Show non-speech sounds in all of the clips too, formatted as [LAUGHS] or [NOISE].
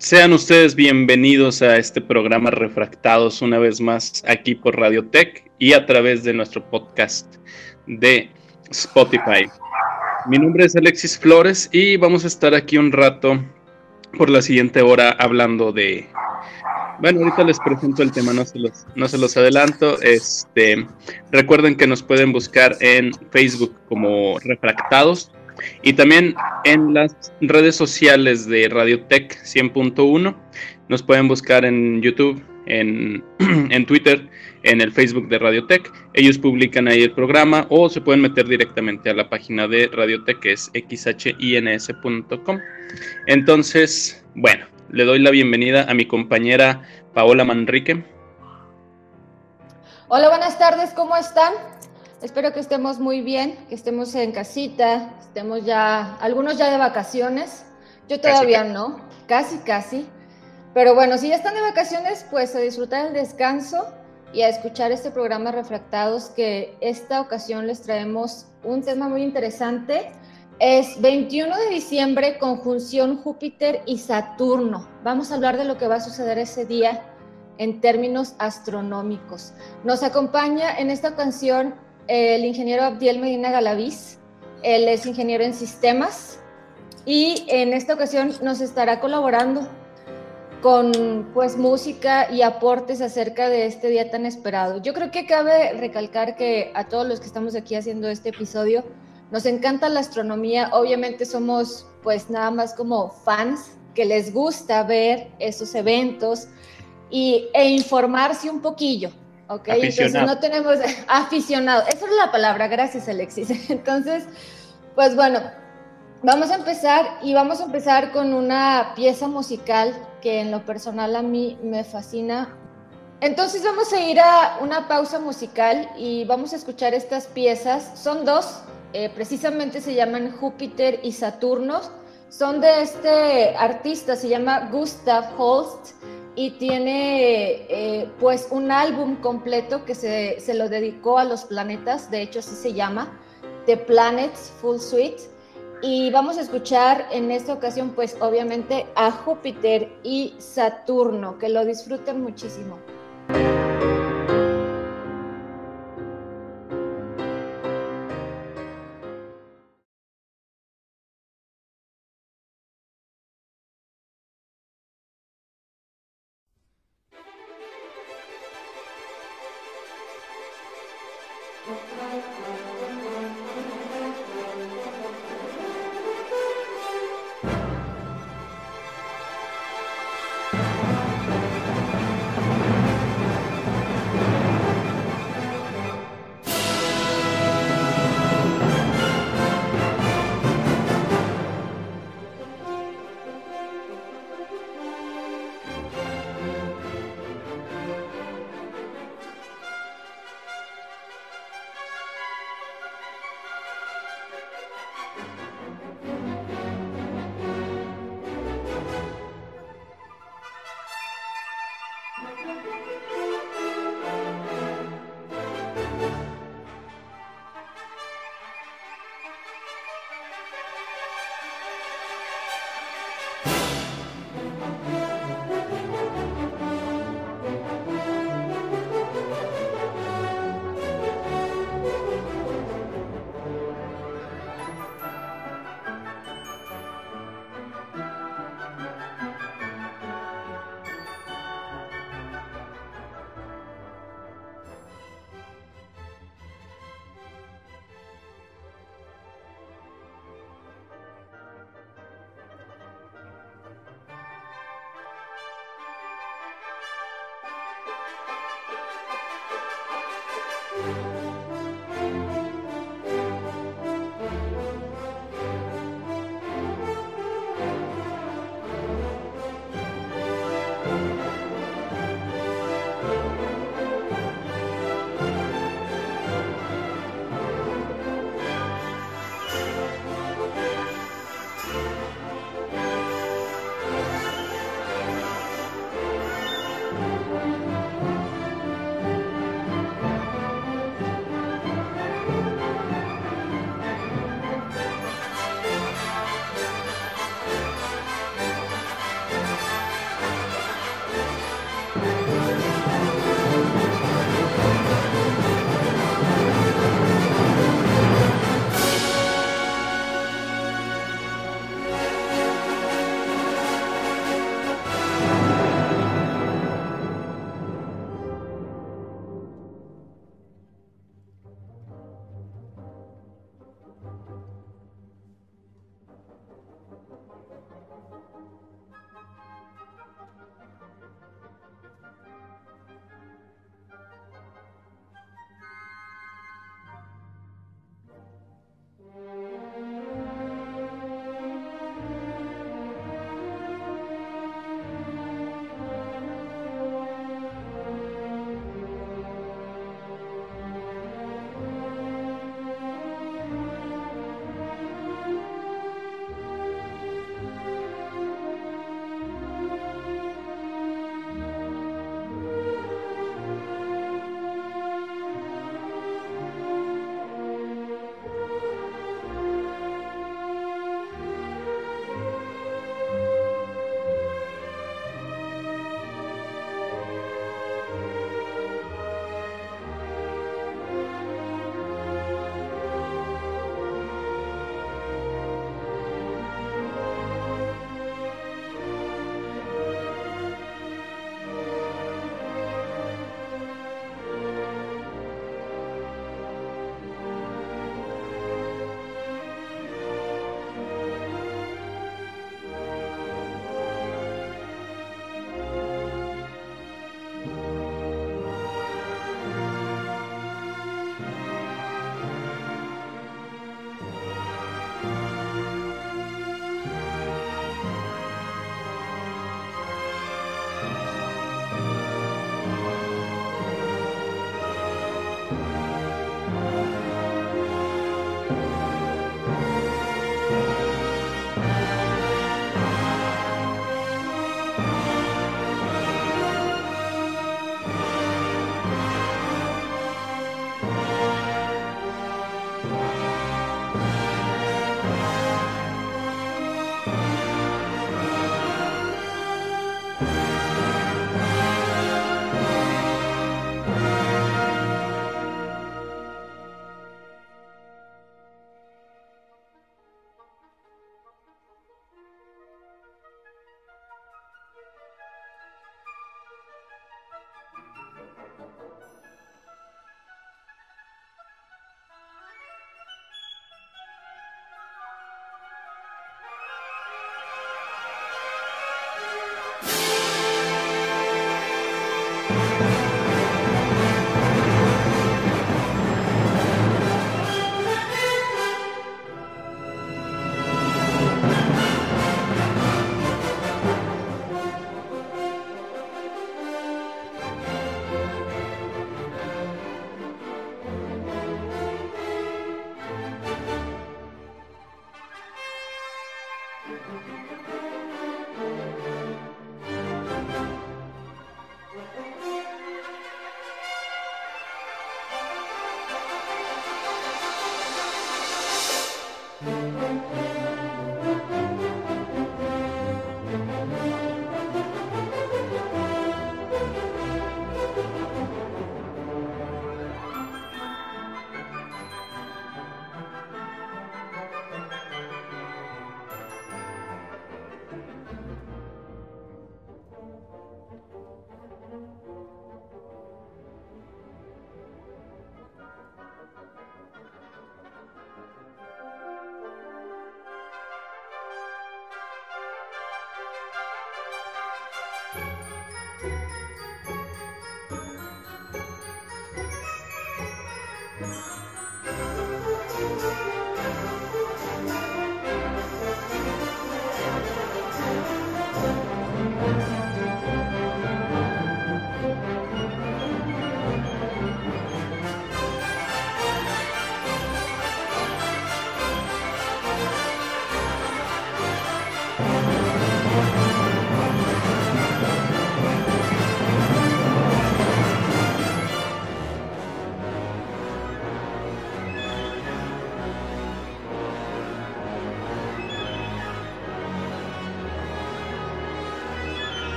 Sean ustedes bienvenidos a este programa Refractados una vez más aquí por Radiotech y a través de nuestro podcast de Spotify. Mi nombre es Alexis Flores y vamos a estar aquí un rato por la siguiente hora hablando de... Bueno, ahorita les presento el tema, no se los, no se los adelanto. Este, recuerden que nos pueden buscar en Facebook como Refractados y también en las redes sociales de Radiotech 100.1. Nos pueden buscar en YouTube, en, [CLEARS THROAT] en, Twitter, en el Facebook de Radiotech. Ellos publican ahí el programa o se pueden meter directamente a la página de Radiotech que es xhins.com. Entonces, bueno, le doy la bienvenida a mi compañera Paola Manrique. Hola, buenas tardes, ¿cómo están? Espero que estemos muy bien, que estemos en casita, estemos ya, algunos ya de vacaciones, yo todavía no, casi, casi. Pero bueno, si ya están de vacaciones, pues a disfrutar el descanso y a escuchar este programa Refractados, que esta ocasión les traemos un tema muy interesante. Es 21 de diciembre, conjunción Júpiter y Saturno. Vamos a hablar de lo que va a suceder ese día en términos astronómicos. Nos acompaña en esta ocasión el ingeniero Abdiel Medina Galaviz. Él es ingeniero en sistemas y en esta ocasión nos estará colaborando con pues música y aportes acerca de este día tan esperado. Yo creo que cabe recalcar que a todos los que estamos aquí haciendo este episodio nos encanta la astronomía, obviamente somos pues nada más como fans que les gusta ver esos eventos y, e informarse un poquillo, Ok, entonces no tenemos [LAUGHS] aficionado. Esa es la palabra, gracias Alexis. [LAUGHS] Entonces, pues bueno, vamos a empezar y vamos a empezar con una pieza musical que en lo personal a mí me fascina. Entonces vamos a ir a una pausa musical y vamos a escuchar estas piezas. Son dos, eh, precisamente se llaman Júpiter y Saturno. Son de este artista, se llama Gustav Holst y tiene eh, pues un álbum completo que se, se, lo dedicó a los planetas, de hecho así se llama, The Planets Full Suite. Y vamos a escuchar en esta ocasión pues obviamente a Júpiter y Saturno, que lo disfruten muchísimo.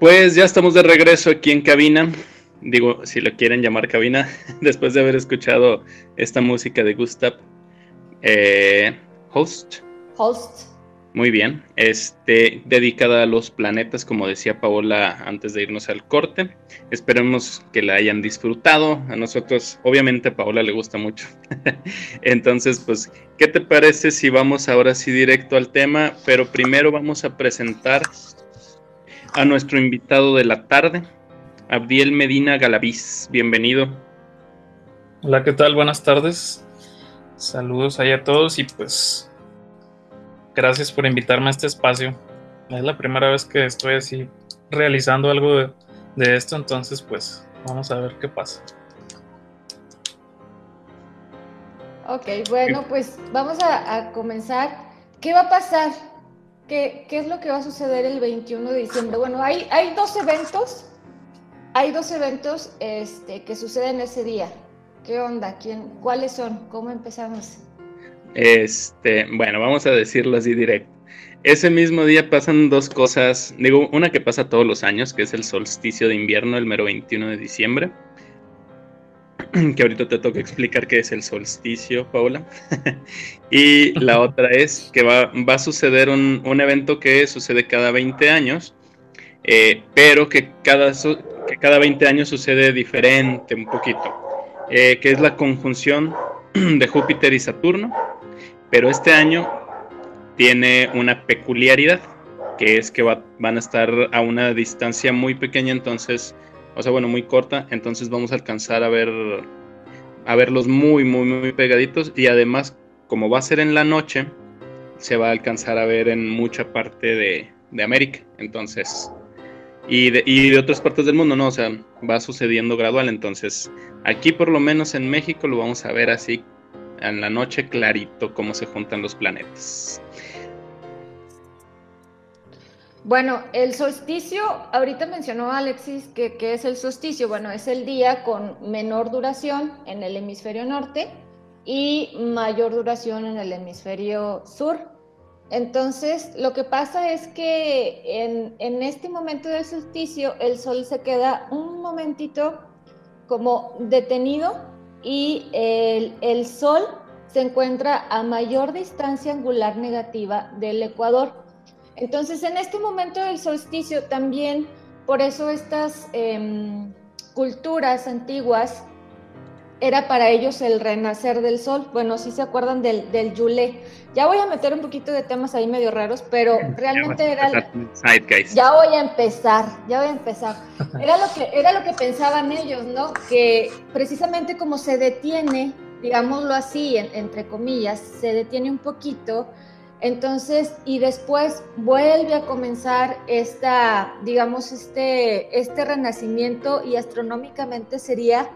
Pues ya estamos de regreso aquí en cabina. digo, si lo quieren llamar cabina, [LAUGHS] después de haber escuchado esta música de Gustav eh, Host. Host. Muy bien, este, dedicada a los planetas, como decía Paola antes de irnos al corte. Esperemos que la hayan disfrutado. A nosotros, obviamente, a Paola le gusta mucho. [LAUGHS] Entonces, pues, ¿qué te parece si vamos ahora sí directo al tema? Pero primero vamos a presentar a nuestro invitado de la tarde, Abdiel Medina Galaviz. Bienvenido. Hola, ¿qué tal? Buenas tardes. Saludos ahí a todos y pues Gracias por invitarme a este espacio. Es la primera vez que estoy así realizando algo de, esto, entonces pues vamos a ver qué pasa. Ok, bueno, pues vamos a, comenzar. ¿Qué va a pasar? ¿Qué, ¿Qué, es lo que va a suceder el 21 de diciembre? Bueno, hay, hay dos eventos, hay dos eventos este, que suceden ese día. ¿Qué onda? ¿Quién, ¿Cuáles son? ¿Cómo empezamos? Este, bueno, vamos a decirlo así directo. Ese mismo día pasan dos cosas, digo, una que pasa todos los años, que es el solsticio de invierno, el mero 21 de diciembre, [CLEARS THROAT] que ahorita te toca explicar qué es el solsticio, Paula. [LAUGHS] y la otra es que va, va a suceder un, un, evento que sucede cada 20 años, eh, pero que cada, que cada 20 años sucede diferente un poquito, eh, que es la conjunción [CLEARS THROAT] de Júpiter y Saturno pero este año tiene una peculiaridad, que es que van a estar a una distancia muy pequeña, entonces, o sea, bueno, muy corta, entonces vamos a alcanzar a ver a verlos muy, muy, muy pegaditos y además, como va a ser en la noche, se va a alcanzar a ver en mucha parte de, de América, entonces, y de, y de, otras partes del mundo, ¿no? O sea, va sucediendo gradual, entonces, aquí por lo menos en México lo vamos a ver así en la noche clarito cómo se juntan los planetas. Bueno, el solsticio, ahorita mencionó Alexis que, es el solsticio, bueno, es el día con menor duración en el hemisferio norte y mayor duración en el hemisferio sur. Entonces, lo que pasa es que en, en este momento del solsticio, el sol se queda un momentito como detenido y el, Sol se encuentra a mayor distancia angular negativa del Ecuador. Entonces, en este momento del solsticio también, por eso estas em, culturas antiguas era para ellos el renacer del sol. Bueno, si se acuerdan del, del Yule. Ya voy a meter un poquito de temas ahí medio raros, pero realmente era... Ya voy a empezar, ya voy a empezar. Era lo, que, era lo que pensaban ellos, ¿no? Que precisamente como se detiene, digámoslo así, entre comillas, se detiene un poquito, entonces, y después vuelve a comenzar esta, digamos, este, este renacimiento y astronómicamente sería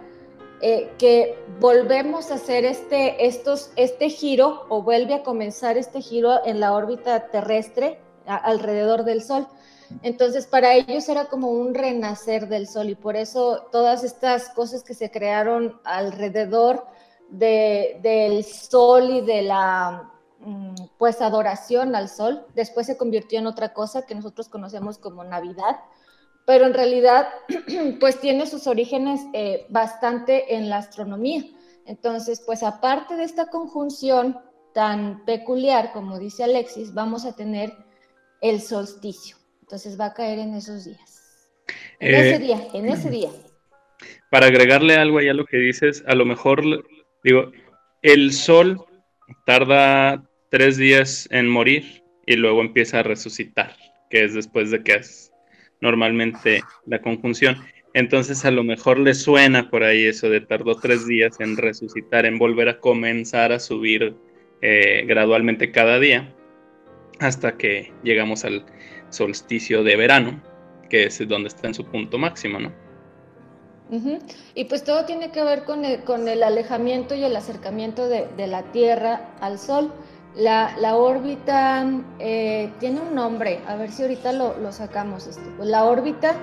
eh, que volvemos a hacer este, estos, este giro o vuelve a comenzar este giro en la órbita terrestre alrededor del Sol. Entonces, para ellos era como un renacer del Sol y por eso todas estas cosas que se crearon alrededor del Sol y de la pues adoración al Sol, después se convirtió en otra cosa que nosotros conocemos como Navidad pero en realidad [CLEARS THROAT] pues tiene sus orígenes eh, bastante en la astronomía. Entonces, pues aparte de esta conjunción tan peculiar, como dice Alexis, vamos a tener el solsticio. Entonces va a caer en esos días. En ese eh, día, en ese día. [CLEARS THROAT] Para agregarle algo ahí a lo que dices, a lo mejor, digo, el sol tarda tres días en morir y luego empieza a resucitar, que es después de que has normalmente la conjunción. Entonces a lo mejor le suena por ahí eso de tardó tres días en resucitar, en volver a comenzar a subir eh, gradualmente cada día hasta que llegamos al solsticio de verano, que es donde está en su punto máximo, ¿no? Y pues todo tiene que ver con el, con el alejamiento y el acercamiento de, de la Tierra al Sol. La, órbita eh, tiene un nombre, a ver si ahorita lo, sacamos. Esto. Pues la órbita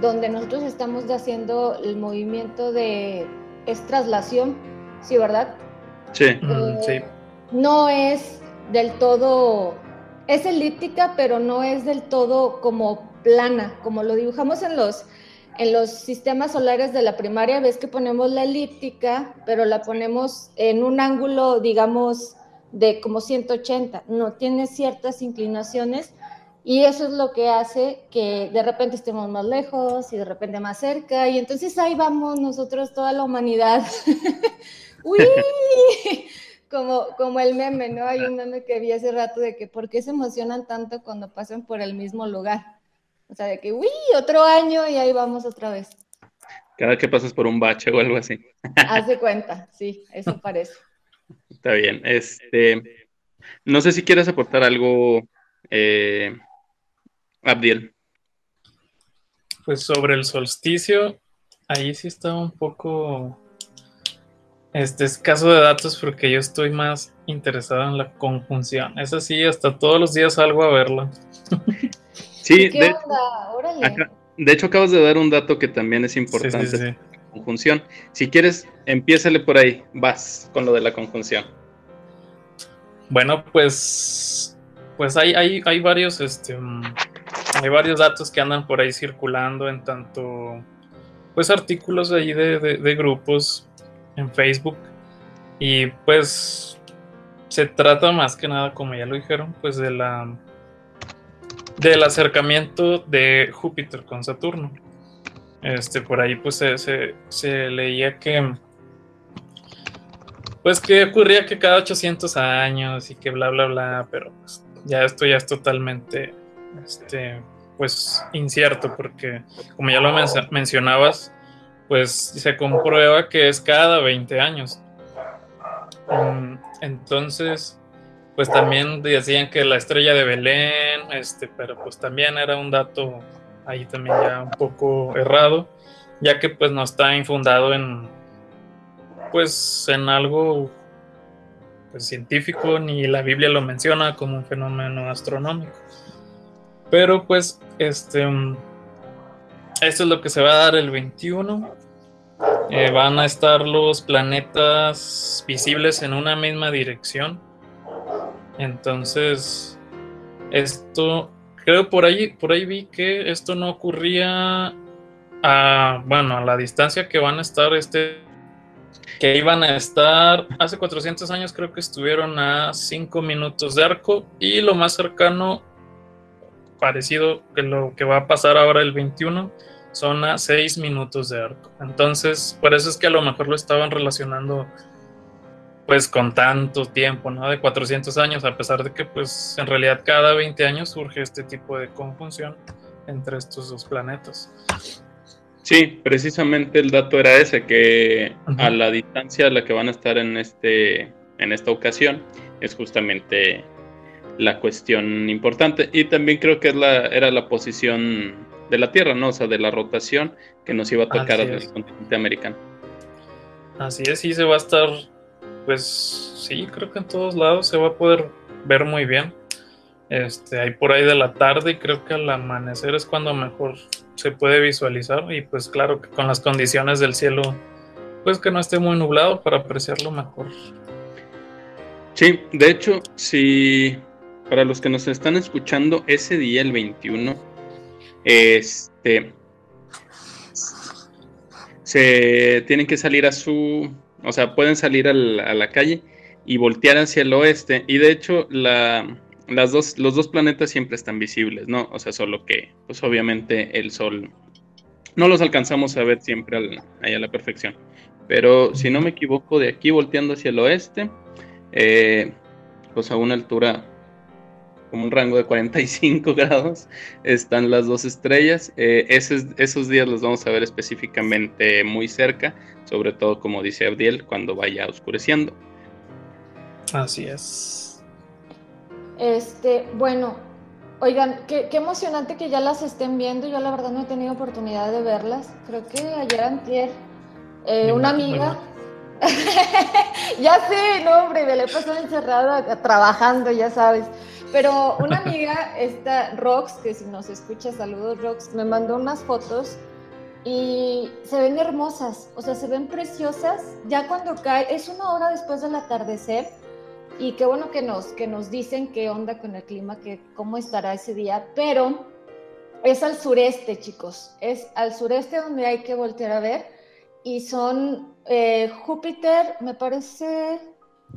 donde nosotros estamos haciendo el movimiento de es traslación, ¿sí, verdad? Sí, eh, sí. No es del todo, es elíptica, pero no es del todo como plana, como lo dibujamos en los, en los sistemas solares de la primaria ves que ponemos la elíptica, pero la ponemos en un ángulo, digamos, de como 180, no tiene ciertas inclinaciones y eso es lo que hace que de repente estemos más lejos y de repente más cerca y entonces ahí vamos nosotros, toda la humanidad. [LAUGHS] ¡Uy! [LAUGHS] Como, como el meme, ¿no? Hay un meme que vi hace rato de que por qué se emocionan tanto cuando pasan por el mismo lugar. O sea, de que, uy, otro año y ahí vamos otra vez. Cada que pasas por un bache o algo así. Haz de [LAUGHS] cuenta, sí, eso parece. Está bien. Este, no sé si quieres aportar algo, eh, Abdiel. Pues sobre el solsticio, ahí sí está un poco este es caso de datos porque yo estoy más interesado en la conjunción. Es así, hasta todos los días salgo a verla. Sí, de, de, hecho acabas de dar un dato que también es importante. la conjunción. Si quieres, empiézale por ahí. Vas con lo de la conjunción. Bueno, pues, pues hay, hay, hay varios, este, mm, hay varios datos que andan por ahí circulando en tanto, pues artículos ahí de, de grupos en Facebook. Y pues se trata más que nada, como ya lo dijeron, pues de la del acercamiento de Júpiter con Saturno. Este, por ahí pues se, se, leía que pues que ocurría que cada 800 años y que bla bla bla, pero pues ya esto ya es totalmente este pues incierto porque como ya lo mencionabas, pues se comprueba que es cada 20 años. Mm, entonces, pues también decían que la estrella de Belén, este, pero pues también era un dato ahí también ya un poco errado, ya que pues no está infundado en pues en algo pues, científico ni la Biblia lo menciona como un fenómeno astronómico. Pero pues este esto es lo que se va a dar el 21. Eh, van a estar los planetas visibles en una misma dirección. Entonces, esto, creo por ahí, por ahí vi que esto no ocurría a, bueno, a la distancia que van a estar este, que iban a estar hace 400 años, creo que estuvieron a 5 minutos de arco y lo más cercano parecido que lo que va a pasar ahora el 21 son a 6 minutos de arco. Entonces, por eso es que a lo mejor lo estaban relacionando pues con tanto tiempo, ¿no? De 400 años, a pesar de que pues en realidad cada 20 años surge este tipo de conjunción entre estos dos planetas. Sí, precisamente el dato era ese, que a la distancia a la que van a estar en, este, en esta ocasión es justamente la cuestión importante. Y también creo que es la, era la posición de la Tierra, ¿no? O sea, de la rotación que nos iba a tocar al continente americano. Así es, sí se va a estar, pues sí, creo que en todos lados se va a poder ver muy bien. Este, ahí por ahí de la tarde y creo que al amanecer es cuando mejor se puede visualizar y pues claro que con las condiciones del cielo, pues que no esté muy nublado para apreciarlo mejor. Sí, de hecho, si para los que nos están escuchando, ese día, el 21, este, se tienen que salir a su, o sea, pueden salir a la calle y voltear hacia el oeste. Y de hecho, la, las dos, los dos planetas siempre están visibles, ¿no? O sea, solo que, pues obviamente el Sol no los alcanzamos a ver siempre ahí a la perfección. Pero si no me equivoco, de aquí volteando hacia el oeste, eh, pues a una altura como un rango de 45 [LAUGHS] grados, están las dos estrellas. Eh, esos, días los vamos a ver específicamente muy cerca, sobre todo como dice Abdiel, cuando vaya oscureciendo. Así es. Este, bueno, oigan, qué, emocionante que ya las estén viendo. Yo la verdad no he tenido oportunidad de verlas. Creo que ayer antier, eh, una amiga... [LAUGHS] ya sé, no, hombre, me la he pasado encerrada trabajando, ya sabes. Pero [LAUGHS] una amiga, esta Rox, que si nos escucha, saludos Rox, me mandó unas fotos y se ven hermosas, o sea, se ven preciosas. Ya cuando cae, es una hora después del atardecer y qué bueno que nos, que nos dicen qué onda con el clima, que cómo estará ese día, pero es al sureste, chicos. Es al sureste donde hay que voltear a ver. Y son eh, Júpiter, me parece,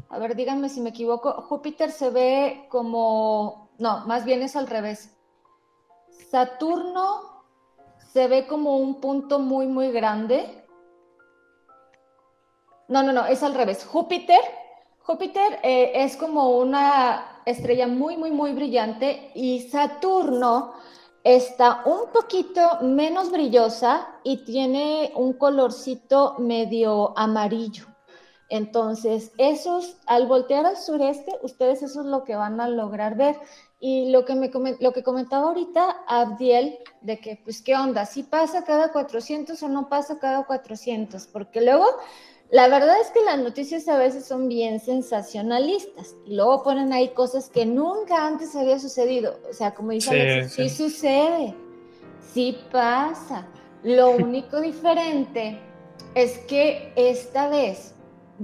a ver, díganme si me equivoco, Júpiter se ve como, no, más bien es al revés. Saturno se ve como un punto muy, muy grande. No, no, no, es al revés. Júpiter, Júpiter eh, es como una estrella muy, muy, muy brillante y Saturno está un poquito menos brillosa y tiene un colorcito medio amarillo. Entonces, esos, al voltear al sureste, ustedes eso es lo que van a lograr ver. Y lo que, me, lo que comentaba ahorita Abdiel, de que, pues, ¿qué onda? ¿Si pasa cada 400 o no pasa cada 400? Porque luego la verdad es que las noticias a veces son bien sensacionalistas y luego ponen ahí cosas que nunca antes había sucedido. O sea, como dice sí, sí. sucede, sí pasa. Lo único diferente es que esta vez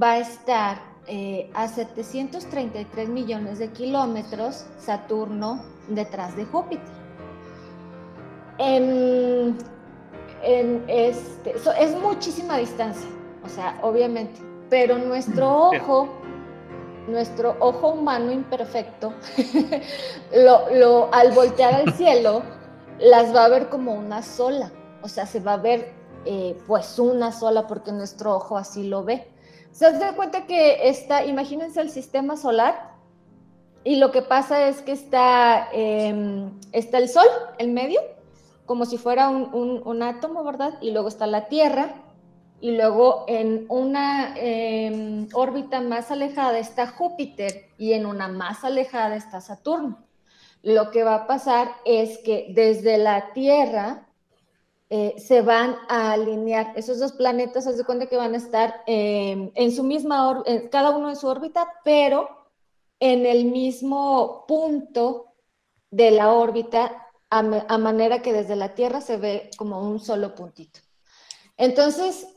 va a estar eh, a 733 millones de kilómetros Saturno detrás de Júpiter. En, este, es muchísima distancia o sea, obviamente. Pero nuestro ojo, nuestro ojo humano imperfecto, [LAUGHS] lo, al voltear al [LAUGHS] cielo, las va a ver como una sola. O sea, se va a ver eh, pues una sola porque nuestro ojo así lo ve. Se da cuenta que está, imagínense el sistema solar y lo que pasa es que está, em, está el Sol en medio, como si fuera un, un átomo, ¿verdad? Y luego está la Tierra y luego en una em, órbita más alejada está Júpiter y en una más alejada está Saturno. Lo que va a pasar es que desde la Tierra eh, se van a alinear. Esos dos planetas se cuenta que van a estar em, en su misma órbita, cada uno en su órbita, pero en el mismo punto de la órbita, a manera que desde la Tierra se ve como un solo puntito. Entonces,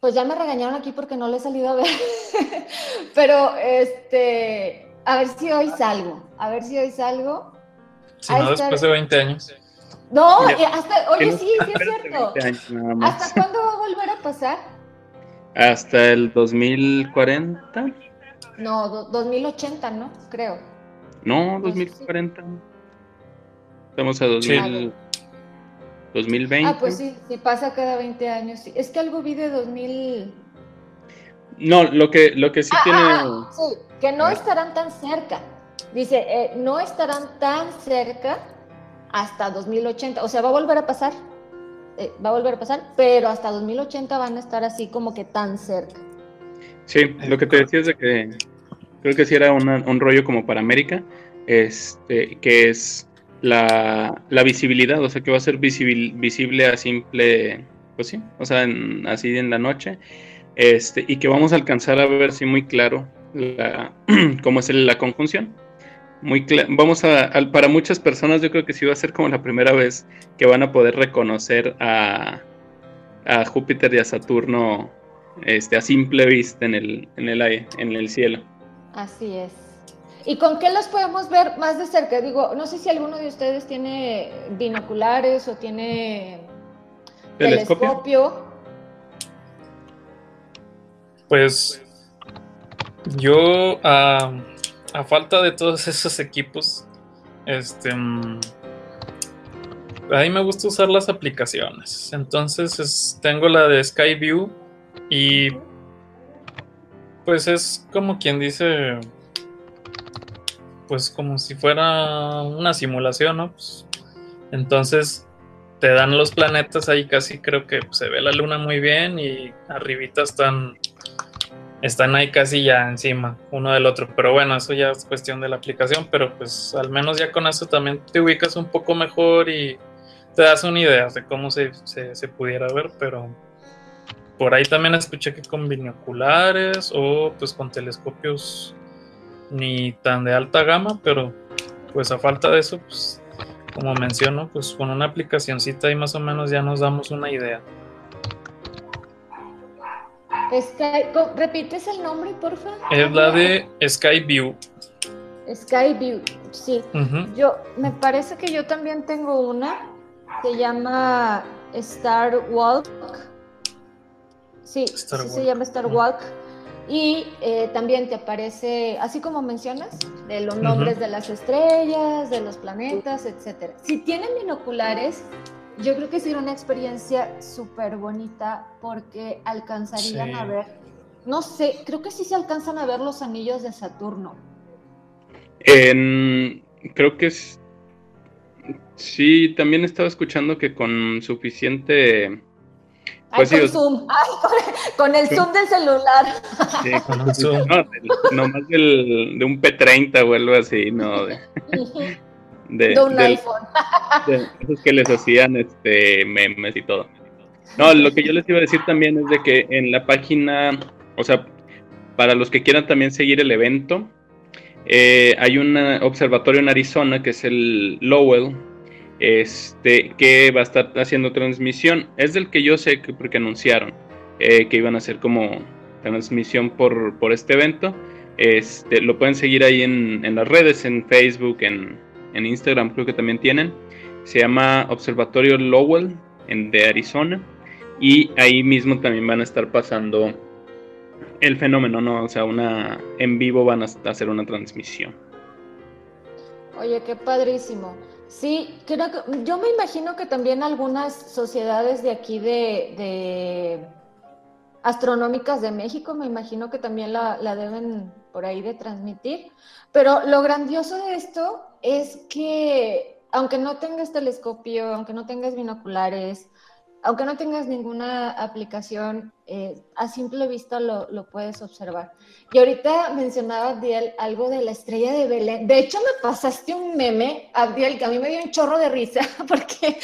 pues ya me regañaron aquí porque no le he salido a ver. [LAUGHS] Pero este, a ver si hoy salgo, a ver si hoy salgo. Si no, después de 20 años. No, hasta, oye, sí, sí es cierto. ¿Hasta cuándo va a volver a pasar? Hasta el 2040. No, 2080, ¿no? Creo. No, 2040. Estamos a 2000. 2020. Ah, pues sí, sí pasa cada 20 años. Es que algo vi de 2000. No, lo que, lo que sí ah, tiene. Ah, sí, que no estarán tan cerca. Dice, eh, no estarán tan cerca hasta 2080. O sea, va a volver a pasar. Eh, va a volver a pasar, pero hasta 2080 van a estar así como que tan cerca. Sí, lo que te decía es de que creo que sí era un rollo como para América, este, que es la, la, visibilidad, o sea que va a ser visible a simple, pues sí, o sea, así en la noche, este, y que vamos a alcanzar a ver si muy claro la, [CLEARS THROAT] cómo es la conjunción. Muy vamos a, para muchas personas yo creo que sí va a ser como la primera vez que van a poder reconocer a, a Júpiter y a Saturno este, a simple vista en el, en el, en el cielo. Así es. ¿Y con qué los podemos ver más de cerca? Digo, no sé si alguno de ustedes tiene binoculares o tiene telescopio. Pues yo, a falta de todos [LAUGHS] esos equipos, este, mm, a mí me gusta usar las aplicaciones. Entonces tengo la de Skyview y pues es como quien dice pues como si fuera una simulación, ¿no? Pues, entonces te dan los planetas ahí casi creo que se ve la luna muy bien y arribita están están ahí casi ya encima uno del otro pero bueno eso ya es cuestión de la aplicación pero pues al menos ya con eso también te ubicas un poco mejor y te das una idea de cómo se, se pudiera ver pero por ahí también escuché que con binoculares o pues con telescopios ni tan de alta gama, pero pues a falta de eso, pues como menciono, pues con una aplicacioncita ahí más o menos ya nos damos una idea. Sky, ¿Repites el nombre, por favor? Es la de Skyview. Skyview, sí. Yo, me parece que yo también tengo una, se llama Star Walk. Sí, se llama Star Walk. Y eh, también te aparece, así como mencionas, de los nombres de las estrellas, de los planetas, etc. Si tienen binoculares, yo creo que sería una experiencia súper bonita porque alcanzarían a ver, no sé, creo que sí se alcanzan a ver los anillos de Saturno. creo que es, sí, también estaba escuchando que con suficiente pues con zoom. con, el zoom del celular. Sí, [LAUGHS] con el zoom. No, más del, de un P30 o algo así, ¿no? De, de, un iPhone. [LAUGHS] De esos que les hacían este memes y todo. No, lo que yo les iba a decir también es de que en la página, o sea, para los que quieran también seguir el evento, eh, hay un observatorio en Arizona que es el Lowell, este, que va a estar haciendo transmisión. Es del que yo sé que porque anunciaron eh, que iban a hacer como transmisión por, por este evento. Este, lo pueden seguir ahí en, en las redes, en Facebook, en, en, Instagram creo que también tienen. Se llama Observatorio Lowell en, de Arizona. Y ahí mismo también van a estar pasando el fenómeno, ¿no? O sea, una en vivo van a hacer una transmisión. Oye, qué padrísimo. Sí, creo que yo me imagino que también algunas sociedades de aquí de, astronómicas de México, me imagino que también la, la, deben por ahí de transmitir. Pero lo grandioso de esto es que aunque no tengas telescopio, aunque no tengas binoculares, aunque no tengas ninguna aplicación, eh, a simple vista lo, puedes observar. Y ahorita mencionaba, Abdiel, algo de la estrella de Belén. De hecho, me pasaste un meme, Abdiel, que a mí me dio un chorro de risa, [LAUGHS] porque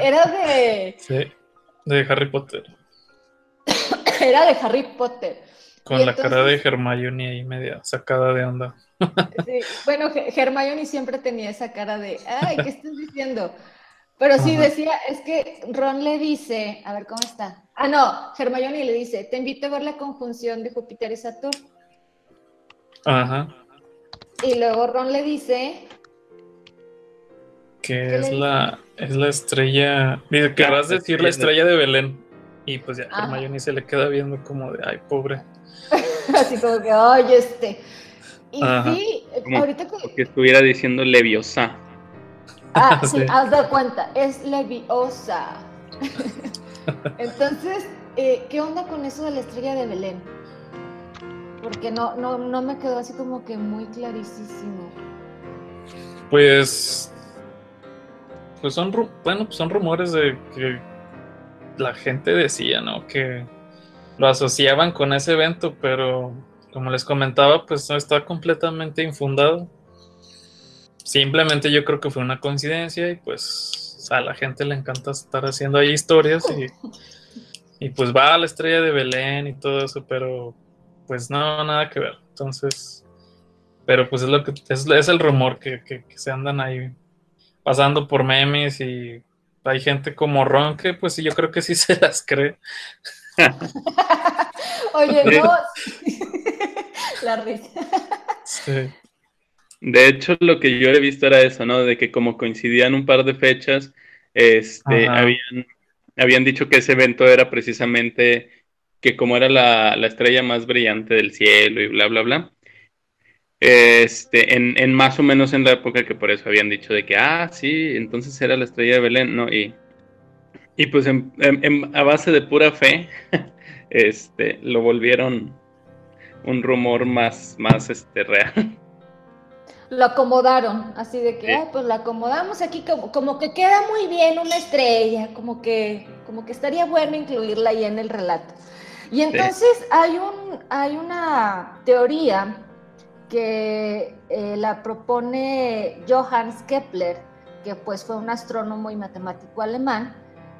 era de... Sí, de Harry Potter. era de Harry Potter. Con la cara de Hermione ahí media sacada de onda. [LAUGHS] sí, bueno, Hermione siempre tenía esa cara de, ay, ¿qué estás diciendo? Pero sí decía, es que Ron le dice, a ver cómo está. Ah, no, Hermione le dice, te invito a ver la conjunción de Júpiter y Saturno. Ajá. Y luego Ron le dice que es la, es la estrella, dice, querrás decir la estrella de Belén. Y pues ya Hermione se le queda viendo como de, ay, pobre. [LAUGHS] Así como que, ay, este. Y sí, ahorita que... estuviera diciendo Leviosa. Ah, [LAUGHS] sí, haz de cuenta, es leviosa. [LAUGHS] Entonces, eh, ¿qué onda con eso de la estrella de Belén? Porque no, no, no me quedó así como que muy clarísimo. Pues, pues son, bueno, pues son rumores de que la gente decía, ¿no? Que lo asociaban con ese evento, pero como les comentaba, pues no está completamente infundado simplemente yo creo que fue una coincidencia y pues a la gente le encanta estar haciendo ahí historias y, pues va a la estrella de Belén y todo eso, pero pues no, nada que ver. Entonces, pero pues es lo que es, es el rumor que, que, se andan ahí pasando por memes y hay gente como Ron que pues yo creo que sí [LAUGHS] se las cree. [LAUGHS] Oye, no. [LAUGHS] la risa. Sí. De hecho, lo que yo he visto era eso, ¿no? De que como coincidían un par de fechas, este, habían, habían dicho que ese evento era precisamente que como era la, estrella más brillante del cielo y bla, bla, bla. Este, en, en, más o menos en la época que por eso habían dicho de que, ah, sí, entonces era la estrella de Belén, ¿no? Y, y pues a base de pura fe, [LAUGHS] este, lo volvieron un rumor más, más este, real. Lo acomodaron, así de que, pues lo acomodamos aquí como, como, que queda muy bien una estrella, como que, como que estaría bueno incluirla ahí en el relato. Y entonces hay, un, hay una teoría que eh, la propone Johannes Kepler, que pues fue un astrónomo y matemático alemán,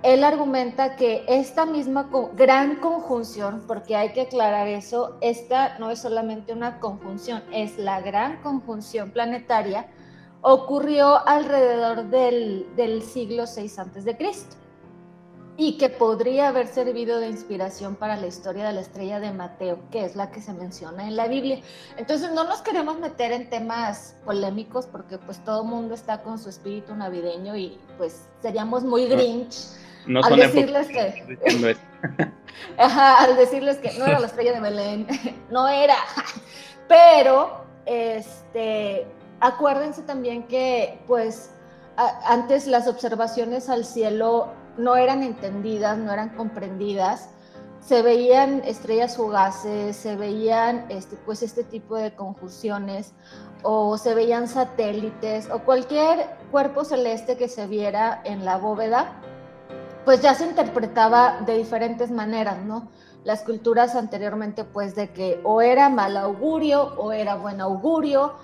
él argumenta que esta misma gran conjunción, porque hay que aclarar eso, esta no es solamente una conjunción, es la gran conjunción planetaria, ocurrió alrededor del, siglo VI antes de Cristo. y que podría haber servido de inspiración para la historia de la estrella de Mateo, que es la que se menciona en la Biblia. Entonces no nos queremos meter en temas polémicos porque pues todo el mundo está con su espíritu navideño y pues seríamos muy grinch al decirles que [LAUGHS] al decirles que no era la estrella de Belén, [LAUGHS] no era. [LAUGHS] Pero este acuérdense también que pues antes las observaciones al cielo no eran entendidas, no eran comprendidas. Se veían estrellas fugaces, se veían este, pues este tipo de conjunciones o se veían satélites o cualquier cuerpo celeste que se viera en la bóveda, pues ya se interpretaba de diferentes maneras, ¿no? Las culturas anteriormente pues de que o era mal augurio o era buen augurio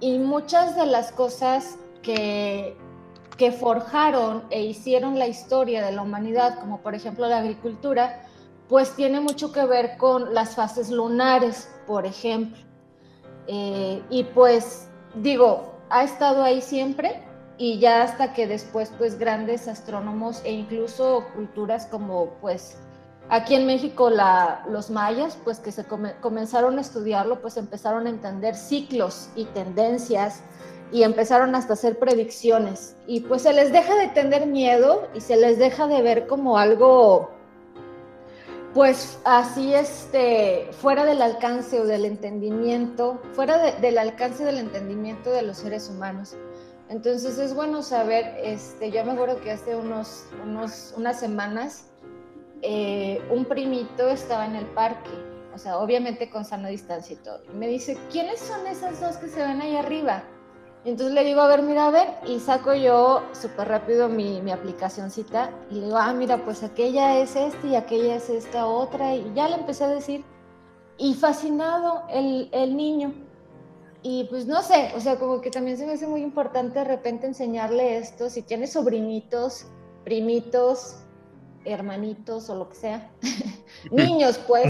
y muchas de las cosas que que forjaron e hicieron la historia de la humanidad, como por ejemplo la agricultura, pues tiene mucho que ver con las fases lunares, por ejemplo. Eh, y pues digo, ha estado ahí siempre y ya hasta que después pues grandes astrónomos e incluso culturas como pues aquí en México la, los mayas pues que se comenzaron a estudiarlo pues empezaron a entender ciclos y tendencias y empezaron hasta hacer predicciones. Y pues se les deja de tener miedo y se les deja de ver como algo, pues así, este, fuera del alcance o del entendimiento, fuera del alcance del entendimiento de los seres humanos. Entonces es bueno saber, este, yo me acuerdo que hace unos, unos unas semanas eh, un primito estaba en el parque, o sea, obviamente con sana distancia y todo, y me dice, ¿quiénes son esas dos que se ven ahí arriba? entonces le digo, a ver, mira, a ver, y saco yo súper rápido mi, mi aplicacióncita y le digo, ah, mira, pues aquella es esta y aquella es esta otra, y ya le empecé a decir, y fascinado el, el niño. Y pues no sé, o sea, como que también se me hace muy importante de repente enseñarle esto, si tiene sobrinitos, primitos, hermanitos o lo que sea, [LAUGHS] niños [LAUGHS] pues,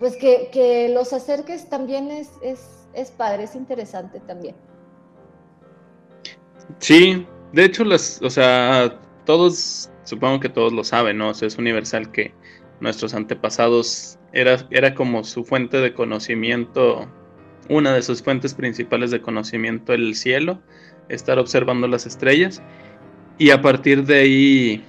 pues que, que, los acerques también es, es, es padre, es interesante también. Sí, de hecho, las, o sea, todos, supongo que todos lo saben, ¿no? O sea, es universal que nuestros antepasados era, era como su fuente de conocimiento, una de sus fuentes principales de conocimiento, el cielo, estar observando las estrellas y a partir de ahí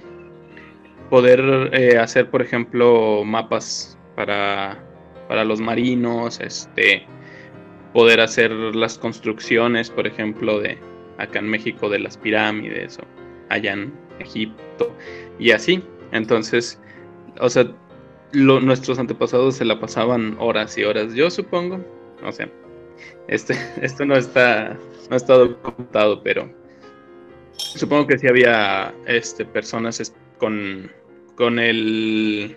poder eh, hacer, por ejemplo, mapas para, para los marinos, este, poder hacer las construcciones, por ejemplo, de, acá en México de las pirámides o allá en Egipto y así. Entonces, o sea, nuestros antepasados se la pasaban horas y horas, yo supongo. O sea, este, [LAUGHS] esto no está, no está documentado, pero supongo que sí había este, personas con, con, el,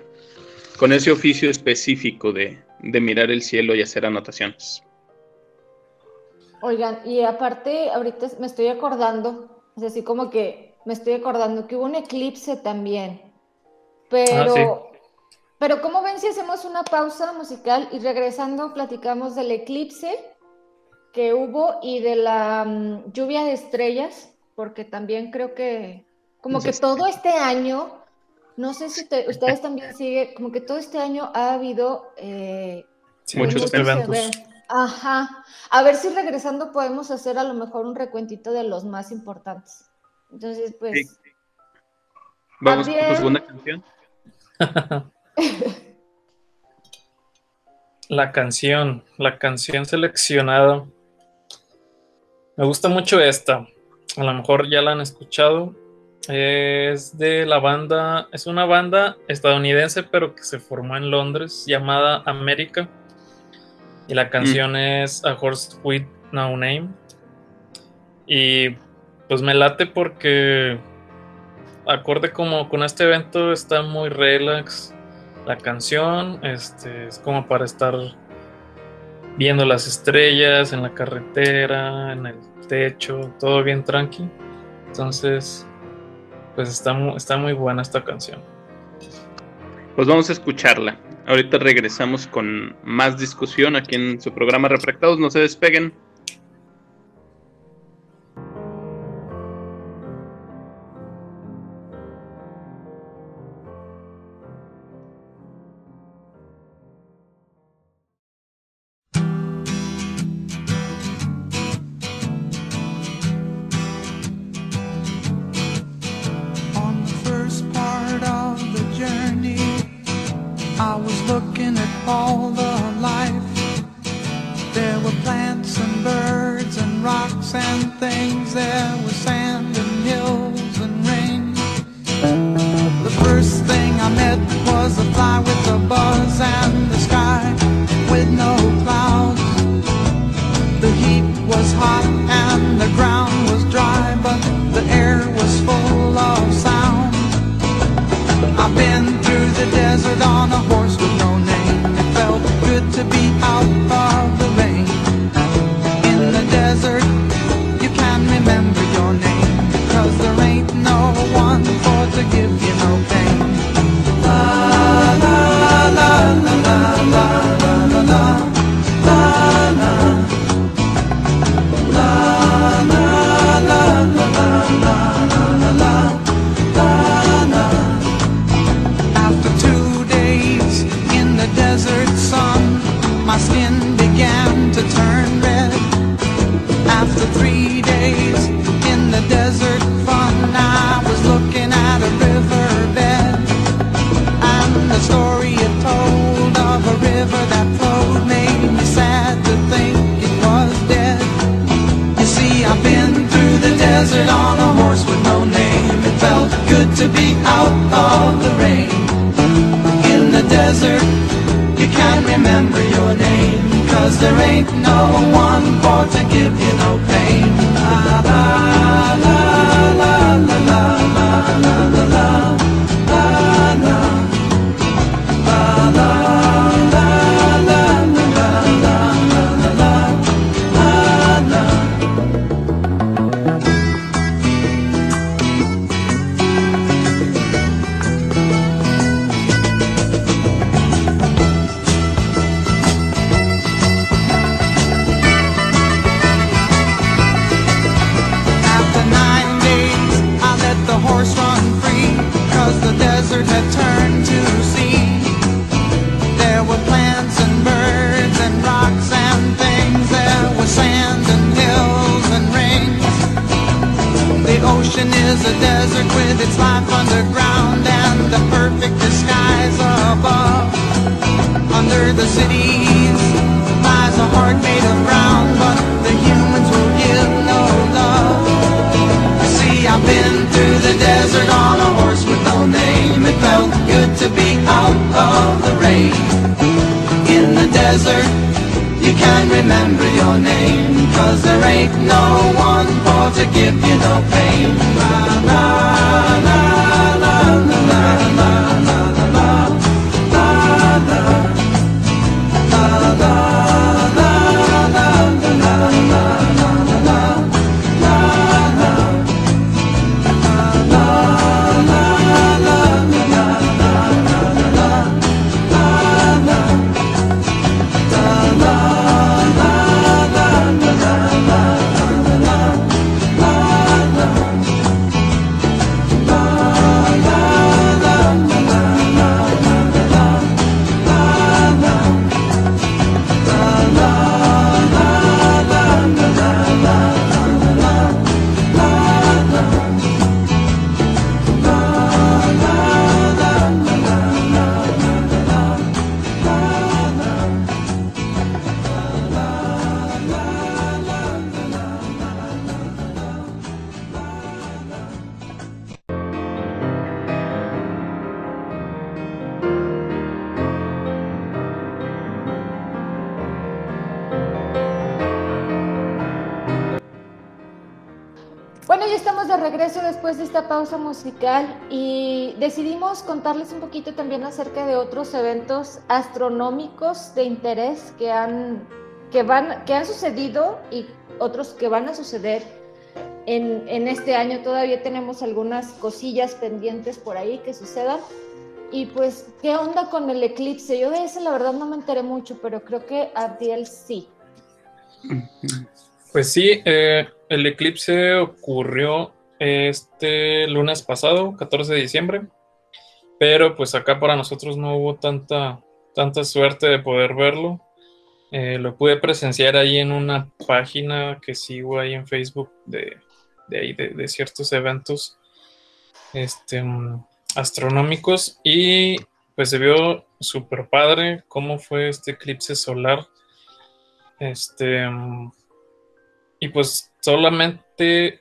con ese oficio específico de, de mirar el cielo y hacer anotaciones. Oigan, y aparte, ahorita me estoy acordando, es así como que me estoy acordando que hubo un eclipse también. Pero, ah, pero ¿cómo ven si hacemos una pausa musical y regresando platicamos del eclipse que hubo y de la mm, lluvia de estrellas? Porque también creo que, como que todo este año, no sé si [LAUGHS] ustedes también siguen, como que todo este año ha habido eh, muchos, eventos. Ajá. A ver si regresando podemos hacer a lo mejor un recuentito de los más importantes. Entonces, pues. Vamos con tu segunda canción. [LAUGHS] [LAUGHS] la canción, la canción seleccionada. Me gusta mucho esta. A lo mejor ya la han escuchado. Es de la banda, es una banda estadounidense, pero que se formó en Londres, llamada América y la canción es A Horse with No Name. Y pues me late porque acorde como con este evento está muy relax. La canción este, es como para estar viendo las estrellas en la carretera, en el techo, todo bien tranqui. Entonces, pues está, está muy buena esta canción. Pues vamos a escucharla. Ahorita regresamos con más discusión aquí en su programa Refractados. No se despeguen. musical y decidimos contarles un poquito también acerca de otros eventos astronómicos de interés que han, que van, que han sucedido y otros que van a suceder en, en este año. Todavía tenemos algunas cosillas pendientes por ahí que sucedan. Y pues, ¿qué onda con el eclipse? Yo de ese la verdad no me enteré mucho, pero creo que Abdiel sí. Pues sí, eh, el eclipse ocurrió este lunes pasado, 14 de diciembre, pero pues acá para nosotros no hubo tanta, tanta suerte de poder verlo. Eh, lo pude presenciar ahí en una página que sigo ahí en Facebook de, de ahí de, ciertos eventos este, astronómicos y pues se vio súper padre cómo fue este eclipse solar. Este, y pues solamente